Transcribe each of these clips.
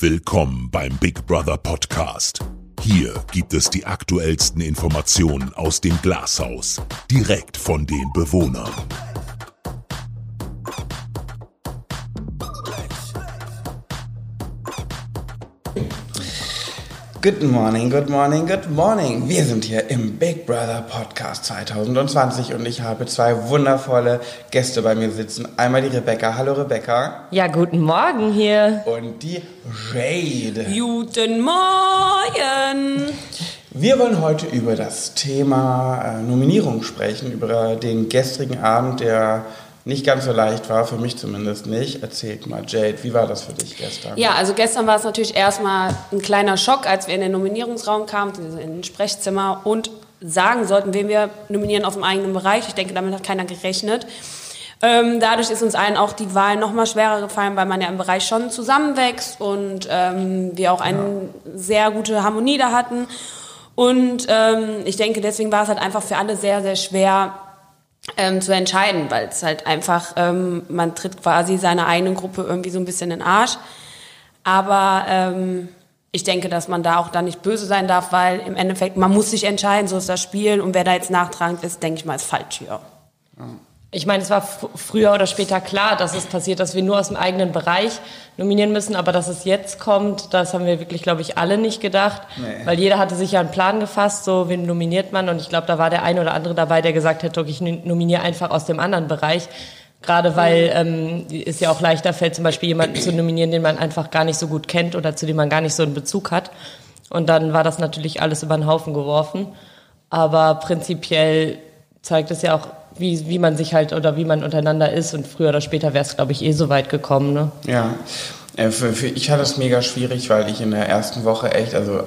Willkommen beim Big Brother Podcast. Hier gibt es die aktuellsten Informationen aus dem Glashaus, direkt von den Bewohnern. Good morning, good morning, good morning. Wir sind hier im Big Brother Podcast 2020 und ich habe zwei wundervolle Gäste bei mir sitzen. Einmal die Rebecca. Hallo Rebecca. Ja, guten Morgen hier. Und die Jade. Guten Morgen. Wir wollen heute über das Thema äh, Nominierung sprechen, über den gestrigen Abend, der nicht ganz so leicht war, für mich zumindest nicht. Erzählt mal, Jade, wie war das für dich gestern? Ja, also gestern war es natürlich erstmal ein kleiner Schock, als wir in den Nominierungsraum kamen, in den Sprechzimmer und sagen sollten, wen wir nominieren aus dem eigenen Bereich. Ich denke, damit hat keiner gerechnet. Ähm, dadurch ist uns allen auch die Wahl noch mal schwerer gefallen, weil man ja im Bereich schon zusammenwächst und ähm, wir auch eine ja. sehr gute Harmonie da hatten. Und ähm, ich denke, deswegen war es halt einfach für alle sehr, sehr schwer, ähm, zu entscheiden, weil es halt einfach, ähm, man tritt quasi seiner eigenen Gruppe irgendwie so ein bisschen in den Arsch. Aber ähm, ich denke, dass man da auch dann nicht böse sein darf, weil im Endeffekt, man muss sich entscheiden, so ist das Spiel und wer da jetzt nachtragend ist, denke ich mal, ist falsch hier. Ja. Ich meine, es war früher oder später klar, dass es passiert, dass wir nur aus dem eigenen Bereich nominieren müssen, aber dass es jetzt kommt, das haben wir wirklich, glaube ich, alle nicht gedacht, nee. weil jeder hatte sich ja einen Plan gefasst, so wen nominiert man. Und ich glaube, da war der eine oder andere dabei, der gesagt hätte, okay, ich nominiere einfach aus dem anderen Bereich, gerade weil ähm, es ja auch leichter fällt, zum Beispiel jemanden zu nominieren, den man einfach gar nicht so gut kennt oder zu dem man gar nicht so einen Bezug hat. Und dann war das natürlich alles über den Haufen geworfen, aber prinzipiell zeigt es ja auch wie, wie man sich halt oder wie man untereinander ist. Und früher oder später wäre es, glaube ich, eh so weit gekommen. Ne? Ja. Äh, für, für, ich hatte es mega schwierig, weil ich in der ersten Woche echt, also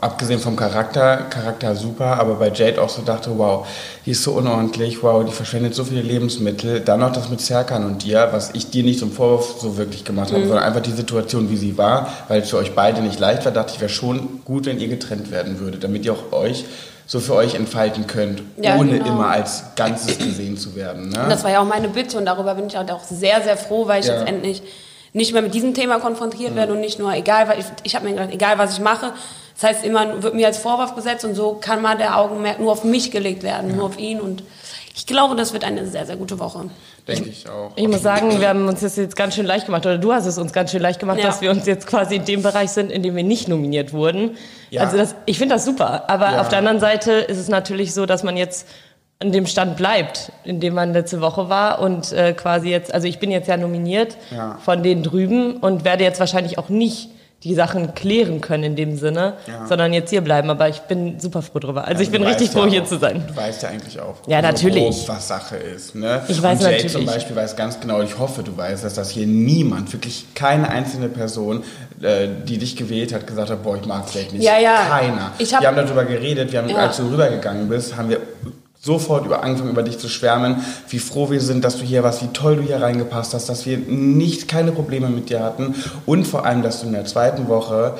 abgesehen vom Charakter, Charakter super, aber bei Jade auch so dachte, wow, die ist so unordentlich, wow, die verschwendet so viele Lebensmittel. Dann noch das mit Serkan und dir, was ich dir nicht zum Vorwurf so wirklich gemacht habe, mhm. sondern einfach die Situation, wie sie war, weil es für euch beide nicht leicht war, dachte ich, wäre schon gut, wenn ihr getrennt werden würdet, damit ihr auch euch so für euch entfalten könnt, ja, ohne genau. immer als Ganzes gesehen zu werden. Ne? Das war ja auch meine Bitte und darüber bin ich halt auch sehr, sehr froh, weil ich ja. jetzt endlich nicht mehr mit diesem Thema konfrontiert mhm. werde und nicht nur, egal, weil ich, ich habe mir gedacht, egal was ich mache, das heißt immer, wird mir als Vorwurf gesetzt und so kann mal der Augenmerk nur auf mich gelegt werden, ja. nur auf ihn und ich glaube, das wird eine sehr, sehr gute Woche. Denke ich auch. Ich muss sagen, wir haben uns das jetzt ganz schön leicht gemacht, oder du hast es uns ganz schön leicht gemacht, ja. dass wir uns jetzt quasi in dem Bereich sind, in dem wir nicht nominiert wurden. Ja. Also das, ich finde das super. Aber ja. auf der anderen Seite ist es natürlich so, dass man jetzt an dem Stand bleibt, in dem man letzte Woche war und äh, quasi jetzt, also ich bin jetzt ja nominiert ja. von denen drüben und werde jetzt wahrscheinlich auch nicht die Sachen klären können in dem Sinne, ja. sondern jetzt hier bleiben. Aber ich bin super froh drüber. Also, also ich bin richtig froh, ja hier zu sein. Du weißt ja eigentlich auch, ja, natürlich. Grob, was Sache ist. Ne? Ich weiß und Jade natürlich. zum Beispiel weiß ganz genau, ich hoffe, du weißt, dass das hier niemand, wirklich keine einzelne Person, äh, die dich gewählt hat, gesagt hat, boah, ich mag Jade nicht. Ja, ja. Keiner. Ich hab, wir haben darüber geredet, wir haben, ja. als du rübergegangen bist, haben wir sofort über angefangen über dich zu schwärmen, wie froh wir sind, dass du hier warst, wie toll du hier reingepasst hast, dass wir nicht keine Probleme mit dir hatten und vor allem, dass du in der zweiten Woche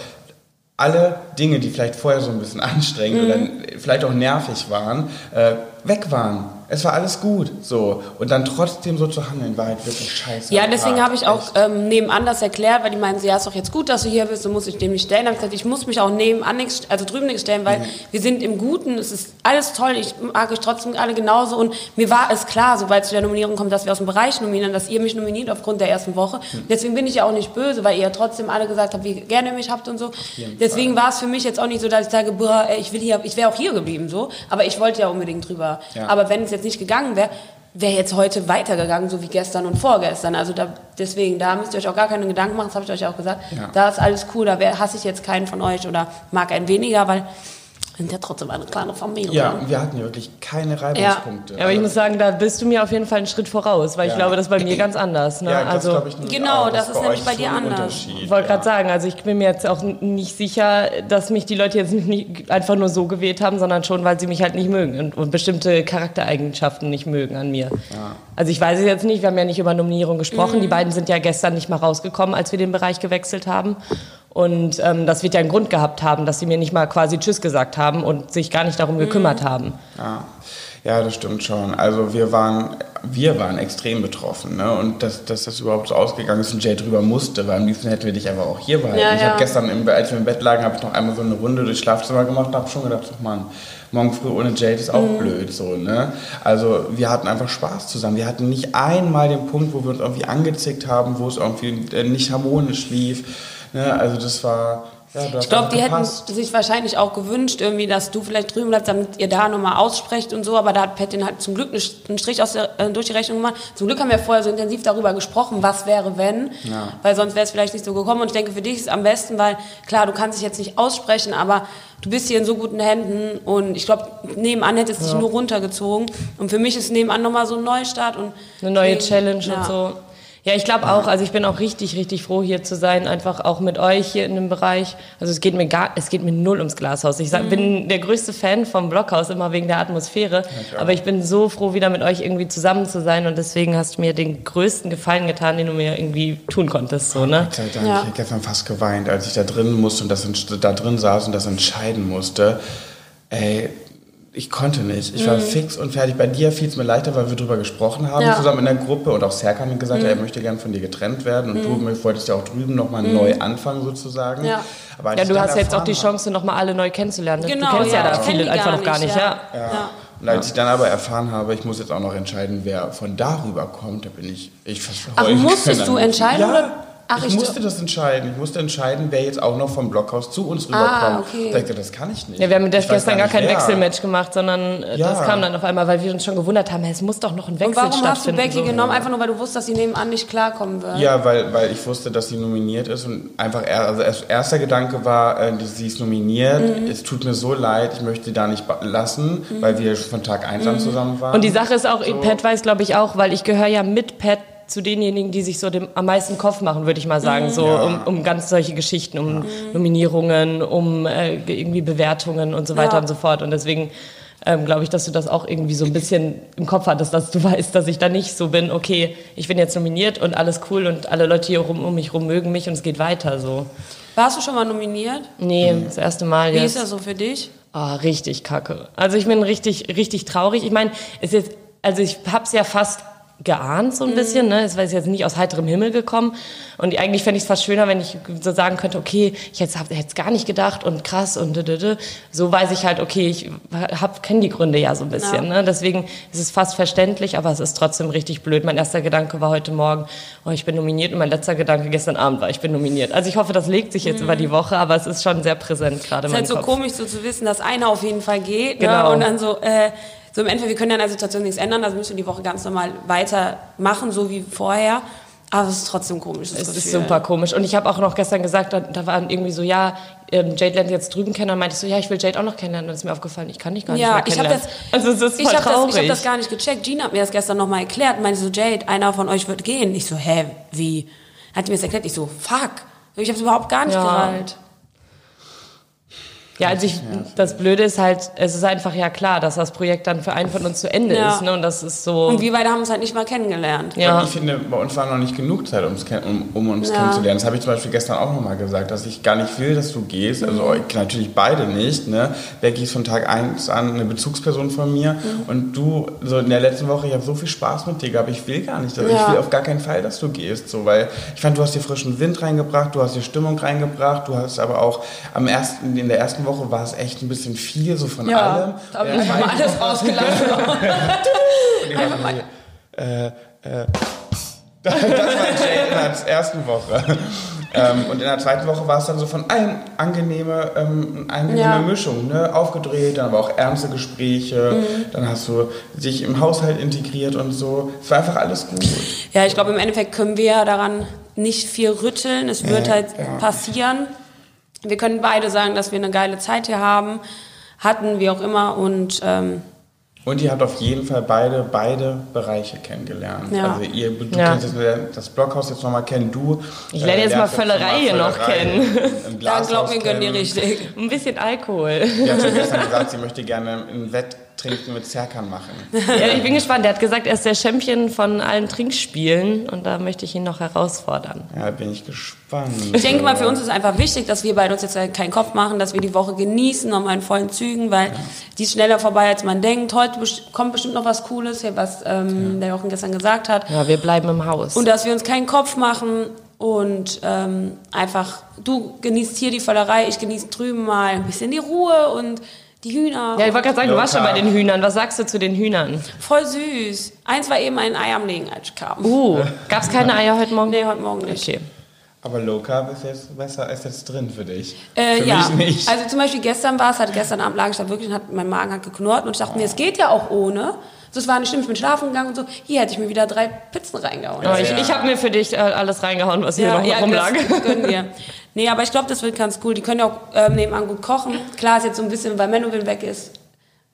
alle Dinge, die vielleicht vorher so ein bisschen anstrengend mhm. oder vielleicht auch nervig waren, äh, weg waren es war alles gut. So. Und dann trotzdem so zu handeln, war halt wirklich scheiße. Ja, deswegen habe ich auch ähm, nebenan das erklärt, weil die meinen, ja, ist doch jetzt gut, dass du hier bist, du musst dich dem nicht stellen. Dann habe ich gesagt, ich muss mich auch nebenan nichts, also drüben nicht stellen, weil mhm. wir sind im Guten, es ist alles toll, ich mag euch trotzdem alle genauso. Und mir war es klar, sobald zu der Nominierung kommt, dass wir aus dem Bereich nominieren, dass ihr mich nominiert aufgrund der ersten Woche. Mhm. Deswegen bin ich ja auch nicht böse, weil ihr trotzdem alle gesagt habt, wie gerne ihr mich habt und so. Deswegen war es für mich jetzt auch nicht so, dass ich sage, boah, ich will hier, ich wäre auch hier geblieben so. Aber ich wollte ja unbedingt drüber. Ja. Aber wenn es jetzt nicht gegangen wäre, wäre jetzt heute weitergegangen, so wie gestern und vorgestern. Also da, deswegen, da müsst ihr euch auch gar keine Gedanken machen, das habe ich euch auch gesagt. Ja. Da ist alles cool, da hasse ich jetzt keinen von euch oder mag einen weniger, weil sind ja trotzdem eine kleine Familie. Ja, wir hatten ja wirklich keine Reibungspunkte. Ja. aber ich muss sagen, da bist du mir auf jeden Fall einen Schritt voraus, weil ja. ich glaube, das ist bei mir ganz anders. Ne? Ja, das also, ich genau, auch, das, das ist nämlich bei dir anders. Ich wollte gerade sagen, also ich bin mir jetzt auch nicht sicher, dass mich die Leute jetzt nicht einfach nur so gewählt haben, sondern schon, weil sie mich halt nicht mögen und, und bestimmte Charaktereigenschaften nicht mögen an mir. Also ich weiß es jetzt nicht, wir haben ja nicht über Nominierung gesprochen. Mhm. Die beiden sind ja gestern nicht mal rausgekommen, als wir den Bereich gewechselt haben. Und ähm, das wird ja einen Grund gehabt haben, dass sie mir nicht mal quasi Tschüss gesagt haben und sich gar nicht darum gekümmert mhm. haben. Ja. Ja, das stimmt schon. Also wir waren, wir waren extrem betroffen. Ne? Und dass, dass das überhaupt so ausgegangen ist und Jay drüber musste, weil am liebsten hätten wir dich einfach auch hier behalten. Ja, ich ja. habe gestern, im, als wir im Bett lagen, habe ich noch einmal so eine Runde durchs Schlafzimmer gemacht und habe schon gedacht, oh Mann, morgen früh ohne Jade ist auch blöd. So, ne? Also wir hatten einfach Spaß zusammen. Wir hatten nicht einmal den Punkt, wo wir uns irgendwie angezickt haben, wo es irgendwie äh, nicht harmonisch lief. Ne? Also das war... Ja, du hast Ich glaube, die hätten sich wahrscheinlich auch gewünscht, irgendwie, dass du vielleicht drüben bleibst, damit ihr da nochmal aussprecht und so. Aber da hat Petin halt zum Glück einen Strich aus der, äh, durch die Rechnung gemacht. Zum Glück haben wir vorher so intensiv darüber gesprochen, was wäre, wenn. Ja. Weil sonst wäre es vielleicht nicht so gekommen. Und ich denke, für dich ist es am besten, weil klar, du kannst dich jetzt nicht aussprechen, aber du bist hier in so guten Händen. Und ich glaube, nebenan hätte es dich nur runtergezogen. Und für mich ist nebenan nochmal so ein Neustart. Und Eine neue deswegen, Challenge ja. und so. Ja, ich glaube auch, also ich bin auch richtig, richtig froh hier zu sein, einfach auch mit euch hier in dem Bereich. Also es geht mir gar, es geht mir null ums Glashaus. Ich sag, Mhm. bin der größte Fan vom Blockhaus, immer wegen der Atmosphäre. Aber ich bin so froh, wieder mit euch irgendwie zusammen zu sein und deswegen hast du mir den größten Gefallen getan, den du mir irgendwie tun konntest, so, ne? Gott sei Dank, Ja. ich habe gestern fast geweint, als ich da drin musste und das da drin saß und das entscheiden musste. Ey, ich konnte nicht. Ich war fix und fertig. Bei dir fiel es mir leichter, weil wir drüber gesprochen haben, Ja. zusammen in der Gruppe. Und auch Serkan hat gesagt, er möchte gern von dir getrennt werden. Und du wolltest ja auch drüben nochmal neu anfangen, sozusagen. Ja. Aber Ja, du hast jetzt auch die Chance, nochmal alle neu kennenzulernen. Genau, du kennst ja, ja, da viele einfach gar noch gar nicht, ja. ja. Ja. Ja. Und als ich dann aber erfahren habe, ich muss jetzt auch noch entscheiden, wer von darüber kommt, da bin ich, ich Ach, heulend musstest du entscheiden, Ja, oder? Ach, ich, ich- musste das entscheiden. Ich musste entscheiden, wer jetzt auch noch vom Blockhaus zu uns Ah, rüberkommt. okay. Da dachte ich, das kann ich nicht. Ja, wir haben Ich das gestern gar nicht, kein wer. Wechselmatch gemacht, sondern äh, Ja. das kam dann auf einmal, weil wir uns schon gewundert haben, hey, es muss doch noch ein Wechsel Und warum hast du stattfinden. Becky so. genommen? Einfach nur, weil du wusstest, dass sie nebenan nicht klarkommen wird. Ja, weil, weil ich wusste, dass sie nominiert ist und einfach, er, also erst, erster Gedanke war, äh, sie ist nominiert, Mhm. es tut mir so leid, ich möchte sie da nicht lassen, weil wir von Tag 1 Mhm. an zusammen waren. Und die Sache ist auch, So. Pat weiß, glaube ich, auch, weil ich gehöre ja mit Pat zu denjenigen, die sich so dem, am meisten Kopf machen, würde ich mal sagen, so Ja. um, um ganz solche Geschichten, um Nominierungen, um äh, irgendwie Bewertungen und so weiter Ja. und so fort. Und deswegen ähm, glaube ich, dass du das auch irgendwie so ein bisschen im Kopf hattest, dass du weißt, dass ich da nicht so bin, okay, ich bin jetzt nominiert und alles cool und alle Leute hier rum, um mich rum mögen mich und es geht weiter so. Warst du schon mal nominiert? Nee, das erste Mal Wie jetzt. ist das so für dich? Ah, richtig kacke. Also ich bin richtig, richtig traurig. Ich meine, es ist jetzt, also ich hab's ja fast geahnt so ein bisschen, ne? Es war jetzt nicht aus heiterem Himmel gekommen. Und eigentlich fände ich es fast schöner, wenn ich so sagen könnte, okay, ich hätte es gar nicht gedacht und krass und d -d -d. so weiß ich halt, okay, ich kenne die Gründe ja so ein bisschen. Ja. Ne? Deswegen ist es fast verständlich, aber es ist trotzdem richtig blöd. Mein erster Gedanke war heute Morgen, oh, ich bin nominiert und mein letzter Gedanke gestern Abend war, ich bin nominiert. Also ich hoffe, das legt sich jetzt über die Woche, aber es ist schon sehr präsent gerade Es ist halt so Kopf. komisch, so zu wissen, dass einer auf jeden Fall geht. Ne? Genau. Und dann so, äh, so im Endeffekt, wir können ja an der Situation nichts ändern, also müssen wir die Woche ganz normal weitermachen, so wie vorher. Aber es ist trotzdem komisch. Das Es ist Gefühl. super komisch. Und ich habe auch noch gestern gesagt, da, da waren irgendwie so, ja, ähm, Jade lernt jetzt drüben kennen. Und meinte ich so, ja, ich will Jade auch noch kennenlernen. Und dann ist mir aufgefallen, ich kann dich gar nicht Ja, mehr ich habe kennenlernen. das, also es ist ich hab das, ich hab das gar nicht gecheckt. Gina hat mir das gestern nochmal erklärt und meinte so, Jade, einer von euch wird gehen. Ich so, hä, wie? Hat die mir das erklärt? Ich so, fuck. Ich habe es überhaupt gar nicht Ja. gerallt. Ja, also ich, das Blöde ist halt, es ist einfach ja klar, dass das Projekt dann für einen von uns zu Ende Ja. ist. Ne? Und das ist so... Und wir beide haben uns halt nicht mal kennengelernt. ja. Und ich finde, bei uns war noch nicht genug Zeit, um's um, um uns Ja. kennenzulernen. Das habe ich zum Beispiel gestern auch nochmal gesagt, dass ich gar nicht will, dass du gehst. Also Mhm. ich- natürlich beide nicht. Ne? Becky ist von Tag 1 an eine Bezugsperson von mir. Mhm. Und du, so in der letzten Woche, ich habe so viel Spaß mit dir gehabt. Ich will gar nicht. Also Ja. Ich will auf gar keinen Fall, dass du gehst. So, weil ich fand, du hast dir frischen Wind reingebracht, du hast die Stimmung reingebracht, du hast aber auch am ersten, in der ersten Woche war es echt ein bisschen viel, so von allem. da habe Ja, ich mal alles rausgelassen. Äh, äh, das war Jade in der ersten Woche. ähm, und in der zweiten Woche war es dann so von allen angenehme, ähm, angenehme Ja. Mischung, ne? Aufgedreht, dann aber auch ernste Gespräche, Mhm. dann hast du dich im Haushalt integriert und so. Es war einfach alles gut. Ja, ich glaube, im Endeffekt können wir ja daran nicht viel rütteln. Es wird Ja, halt ja. passieren. Wir können beide sagen, dass wir eine geile Zeit hier haben, hatten, wie auch immer. Und ähm, Und ihr habt auf jeden Fall beide, beide Bereiche kennengelernt. Ja. Also ihr, du Ja. kennst jetzt das Blockhaus jetzt nochmal kennen, du. Ich lerne jetzt mal Völlerei hier noch im da glaub mir, gönnen die kennen. richtig. Ein bisschen Alkohol. Sie hat gestern gesagt, sie möchte gerne ein trinken mit Serkan machen. Ja, ich bin gespannt. Der hat gesagt, er ist der Champion von allen Trinkspielen und da möchte ich ihn noch herausfordern. Ja, bin ich gespannt. Ich denke mal, für uns ist einfach wichtig, dass wir beide uns jetzt keinen Kopf machen, dass wir die Woche genießen, nochmal in vollen Zügen, weil die ist schneller vorbei, als man denkt. Heute kommt bestimmt noch was Cooles, hier, was ähm, der Jochen gestern gesagt hat. Ja, wir bleiben im Haus. Und dass wir uns keinen Kopf machen und ähm, einfach, du genießt hier die Völlerei, ich genieße drüben mal ein bisschen die Ruhe und die Hühner. ja, ich wollte gerade sagen, du warst schon bei den Hühnern. Was sagst du zu den Hühnern? Voll süß. Eins war eben ein Ei am Legen, als ich kam. Uh, gab's keine Eier heute Morgen? Nee, heute Morgen nicht. Okay. Aber Low Carb ist jetzt besser als jetzt drin für dich. Äh, für ja, mich nicht. also zum Beispiel gestern war es, halt gestern Abend lag ich da wirklich und hat, mein Magen hat geknurrt und ich dachte mir, es geht ja auch ohne. Das war nicht schlimm, ich bin schlafen gegangen und so. Hier hätte ich mir wieder drei Pizzen reingehauen. Aber ich Ja. ich habe mir für dich äh, alles reingehauen, was hier noch rumlag. Das, können wir. Nee, aber ich glaube, das wird ganz cool. Die können ja auch ähm, nebenan gut kochen. Klar ist jetzt so ein bisschen, weil Menowin weg ist,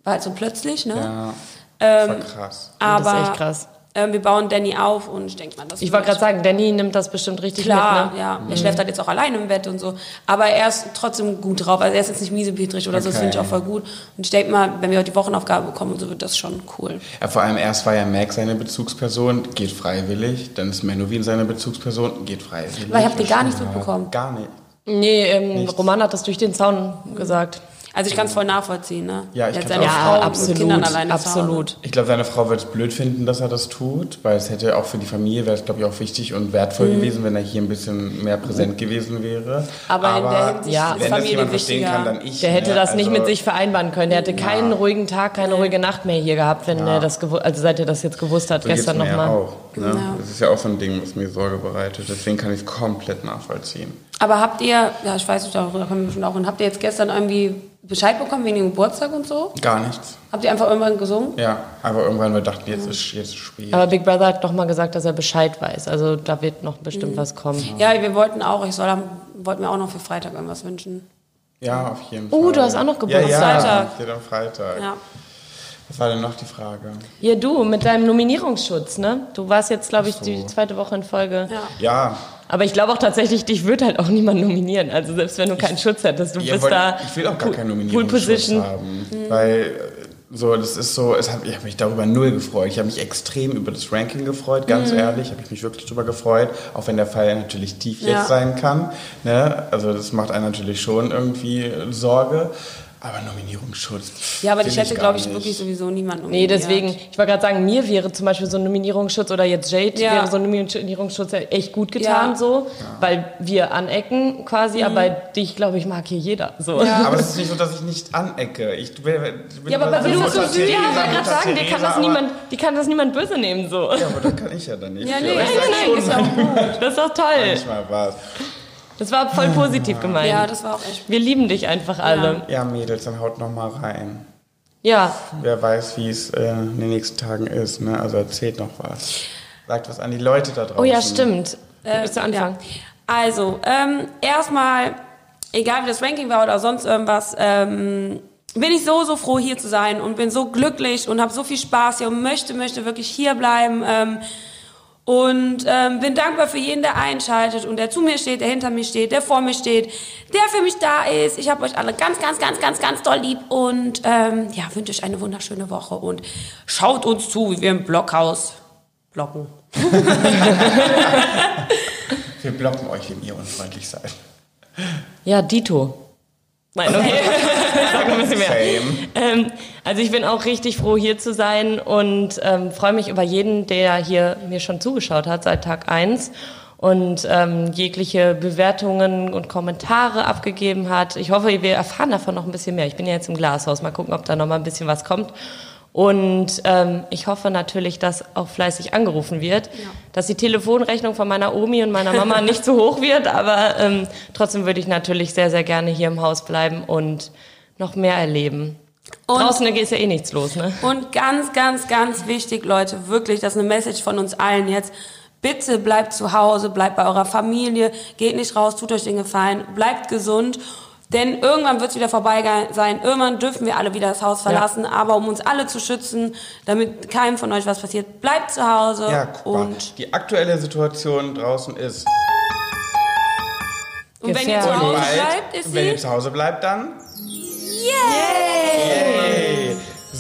war halt so plötzlich, ne? ja, das war Ähm, krass. aber Das ist echt krass. Ähm, wir bauen Danny auf und ich denke mal, das Ich wollte gerade sagen, Danny nimmt das bestimmt richtig Klar, mit, ne? ja. Er schläft halt jetzt auch alleine im Bett und so. Aber er ist trotzdem gut drauf. Also er ist jetzt nicht miesepetrig oder so, das Okay. finde ich auch voll gut. Und ich denke mal, wenn wir heute die Wochenaufgabe bekommen und so, wird das schon cool. Ja, vor allem erst war ja Mac seine Bezugsperson, geht freiwillig. Dann ist Menowin seine Bezugsperson, geht freiwillig. Weil habt ihr gar nichts mitbekommen? Gar nicht. Nee, ähm, Roman hat das durch den Zaun gesagt. Also ich kann es voll nachvollziehen, ne? Ja, ich kann's seine auch. Frau Ja, mit Kindern absolut, alleine absolut. Ich glaube, seine Frau wird es blöd finden, dass er das tut, weil es hätte auch für die Familie, wäre es, glaube ich, auch wichtig und wertvoll Mhm. gewesen, wenn er hier ein bisschen mehr präsent gewesen wäre. Aber in der Hinsicht ja, ist wenn das Familie jemand verstehen kann, dann ich. Der hätte ne? das nicht Also, mit sich vereinbaren können. Der hätte keinen ruhigen Tag, keine ruhige Nacht mehr hier gehabt, wenn er das also seit er das jetzt gewusst hat, so gestern ja nochmal. auch. Ne? Genau. Das ist ja auch so ein Ding, was mir Sorge bereitet. Deswegen kann ich es komplett nachvollziehen. Aber habt ihr, ja, ich weiß nicht, darüber können wir schon auch, und habt ihr jetzt gestern irgendwie Bescheid bekommen wegen dem Geburtstag und so? Gar nichts. Habt ihr einfach irgendwann gesungen? Ja, aber irgendwann wir dachten, jetzt ist jetzt ist spät. Aber Big Brother hat doch mal gesagt, dass er Bescheid weiß. Also da wird noch bestimmt Mhm. was kommen. Ja, wir wollten auch, ich soll, wollten mir auch noch für Freitag irgendwas wünschen. ja, auf jeden Fall. Oh, du hast auch noch Ja, Geburtstag. ja, Freitag. Geht am Freitag. Ja. Was war denn noch die Frage? Hier du mit deinem Nominierungsschutz, ne? Du warst jetzt, glaube ich, so. die zweite Woche in Folge. Ja. Ja, Aber ich glaube auch tatsächlich, dich wird halt auch niemand nominieren. Also selbst wenn du keinen Schutz hättest, du Ja, bist wollt- da. Ich will auch gar Pool- keine Pool Nominierungsschutz haben, weil äh, so das ist so, es hat, ich habe mich darüber null gefreut. Ich habe mich extrem über das Ranking gefreut, ganz Mhm. ehrlich, habe ich mich wirklich darüber gefreut, auch wenn der Fall natürlich tief Ja. jetzt sein kann. Ne? Also das macht einen natürlich schon irgendwie Sorge. Aber Nominierungsschutz. Ja, aber ich hätte, glaube ich, nicht. wirklich sowieso niemand Nee, nominiert. deswegen, ich wollte gerade sagen, mir wäre zum Beispiel so ein Nominierungsschutz oder jetzt Jade Ja. wäre so ein Nominierungsschutz echt gut getan, Ja. so, weil wir anecken quasi, aber dich, glaube ich, mag hier jeder. So. Aber es ist nicht so, dass ich nicht anecke. Ich bin, ich bin Ja, aber weil du so süß- Ja, ich gerade sagen, die kann, das niemand, die kann das niemand böse nehmen, so. Ja, aber das kann ich ja dann nicht. Ja, nee, nein, nein, ist ja auch gut. Das ist doch toll. manchmal was. Das war voll positiv gemeint. Ja, das war auch echt. Wir lieben dich einfach alle. Ja, Mädels, dann haut noch mal rein. Ja, Wer weiß, wie es äh, in den nächsten Tagen ist. Ne? Also erzählt noch was. Sagt was an die Leute da draußen. oh ja, stimmt. Äh, Willst du anfangen? Ja. Also, ähm, erstmal, egal wie das Ranking war oder sonst irgendwas, ähm, bin ich so, so froh hier zu sein und bin so glücklich und habe so viel Spaß hier und möchte, möchte wirklich hier bleiben. Ähm, und ähm, bin dankbar für jeden, der einschaltet und der zu mir steht, der hinter mir steht, der vor mir steht, der für mich da ist. Ich habe euch alle ganz, ganz, ganz, ganz, ganz doll lieb und ähm, ja, wünsche euch eine wunderschöne Woche und schaut uns zu, wie wir im Blockhaus blocken. Wir blocken euch, wenn ihr unfreundlich seid. Ja, Dito. Nein, okay. Sag noch ein bisschen mehr. Same. Ähm, also ich bin auch richtig froh, hier zu sein und ähm, freue mich über jeden, der hier mir schon zugeschaut hat seit Tag eins und ähm, jegliche Bewertungen und Kommentare abgegeben hat. Ich hoffe, wir erfahren davon noch ein bisschen mehr. Ich bin ja jetzt im Glashaus. Mal gucken, ob da noch mal ein bisschen was kommt. Und ähm, ich hoffe natürlich, dass auch fleißig angerufen wird, dass die Telefonrechnung von meiner Omi und meiner Mama nicht so hoch wird, aber ähm, trotzdem würde ich natürlich sehr, sehr gerne hier im Haus bleiben und noch mehr erleben. Und- Draußen ist ja eh nichts los, ne? Und ganz, ganz, ganz wichtig, Leute, wirklich, das ist eine Message von uns allen jetzt. Bitte bleibt zu Hause, bleibt bei eurer Familie, geht nicht raus, tut euch den Gefallen, bleibt gesund. Denn irgendwann wird es wieder vorbei sein. Irgendwann dürfen wir alle wieder das Haus verlassen. Aber um uns alle zu schützen, damit keinem von euch was passiert, bleibt zu Hause. Ja, guck mal. und, Die aktuelle Situation draußen ist. und wenn ihr zu. Hause bleibt, ist wenn sie. ihr zu Hause bleibt, dann. Yay! Yay!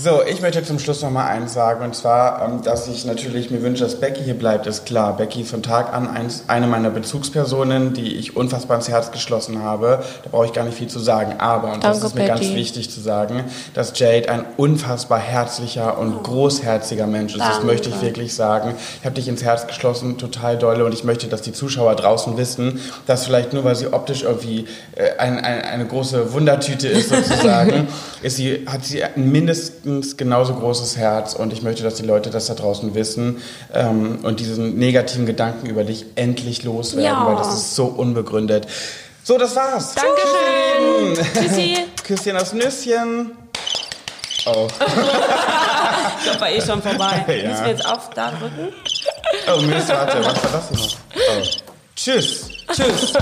So, ich möchte zum Schluss noch mal eins sagen und zwar, ähm, dass ich natürlich mir wünsche, dass Becky hier bleibt, ist klar. Becky ist von Tag an eins, eine meiner Bezugspersonen, die ich unfassbar ins Herz geschlossen habe. Da brauche ich gar nicht viel zu sagen. Aber, und das Danke, ist mir ganz Becky. wichtig zu sagen, dass Jade ein unfassbar herzlicher und großherziger Mensch ist. Das Danke. möchte ich wirklich sagen. Ich habe dich ins Herz geschlossen, total dolle und ich möchte, dass die Zuschauer draußen wissen, dass vielleicht nur, weil sie optisch irgendwie äh, ein, ein, eine große Wundertüte ist sozusagen, ist sie, hat sie ein mindestens genauso großes Herz und ich möchte, dass die Leute das da draußen wissen ähm, und diesen negativen Gedanken über dich endlich loswerden, Ja. weil das ist so unbegründet. So, das war's. Dankeschön. Tschüssi. Küsschen aufs Nüsschen. Oh, Ich glaube, war eh schon vorbei. Ja. Müssen wir jetzt auf da drücken? oh Mist, warte, was war das hier noch? Oh. Tschüss. Tschüss.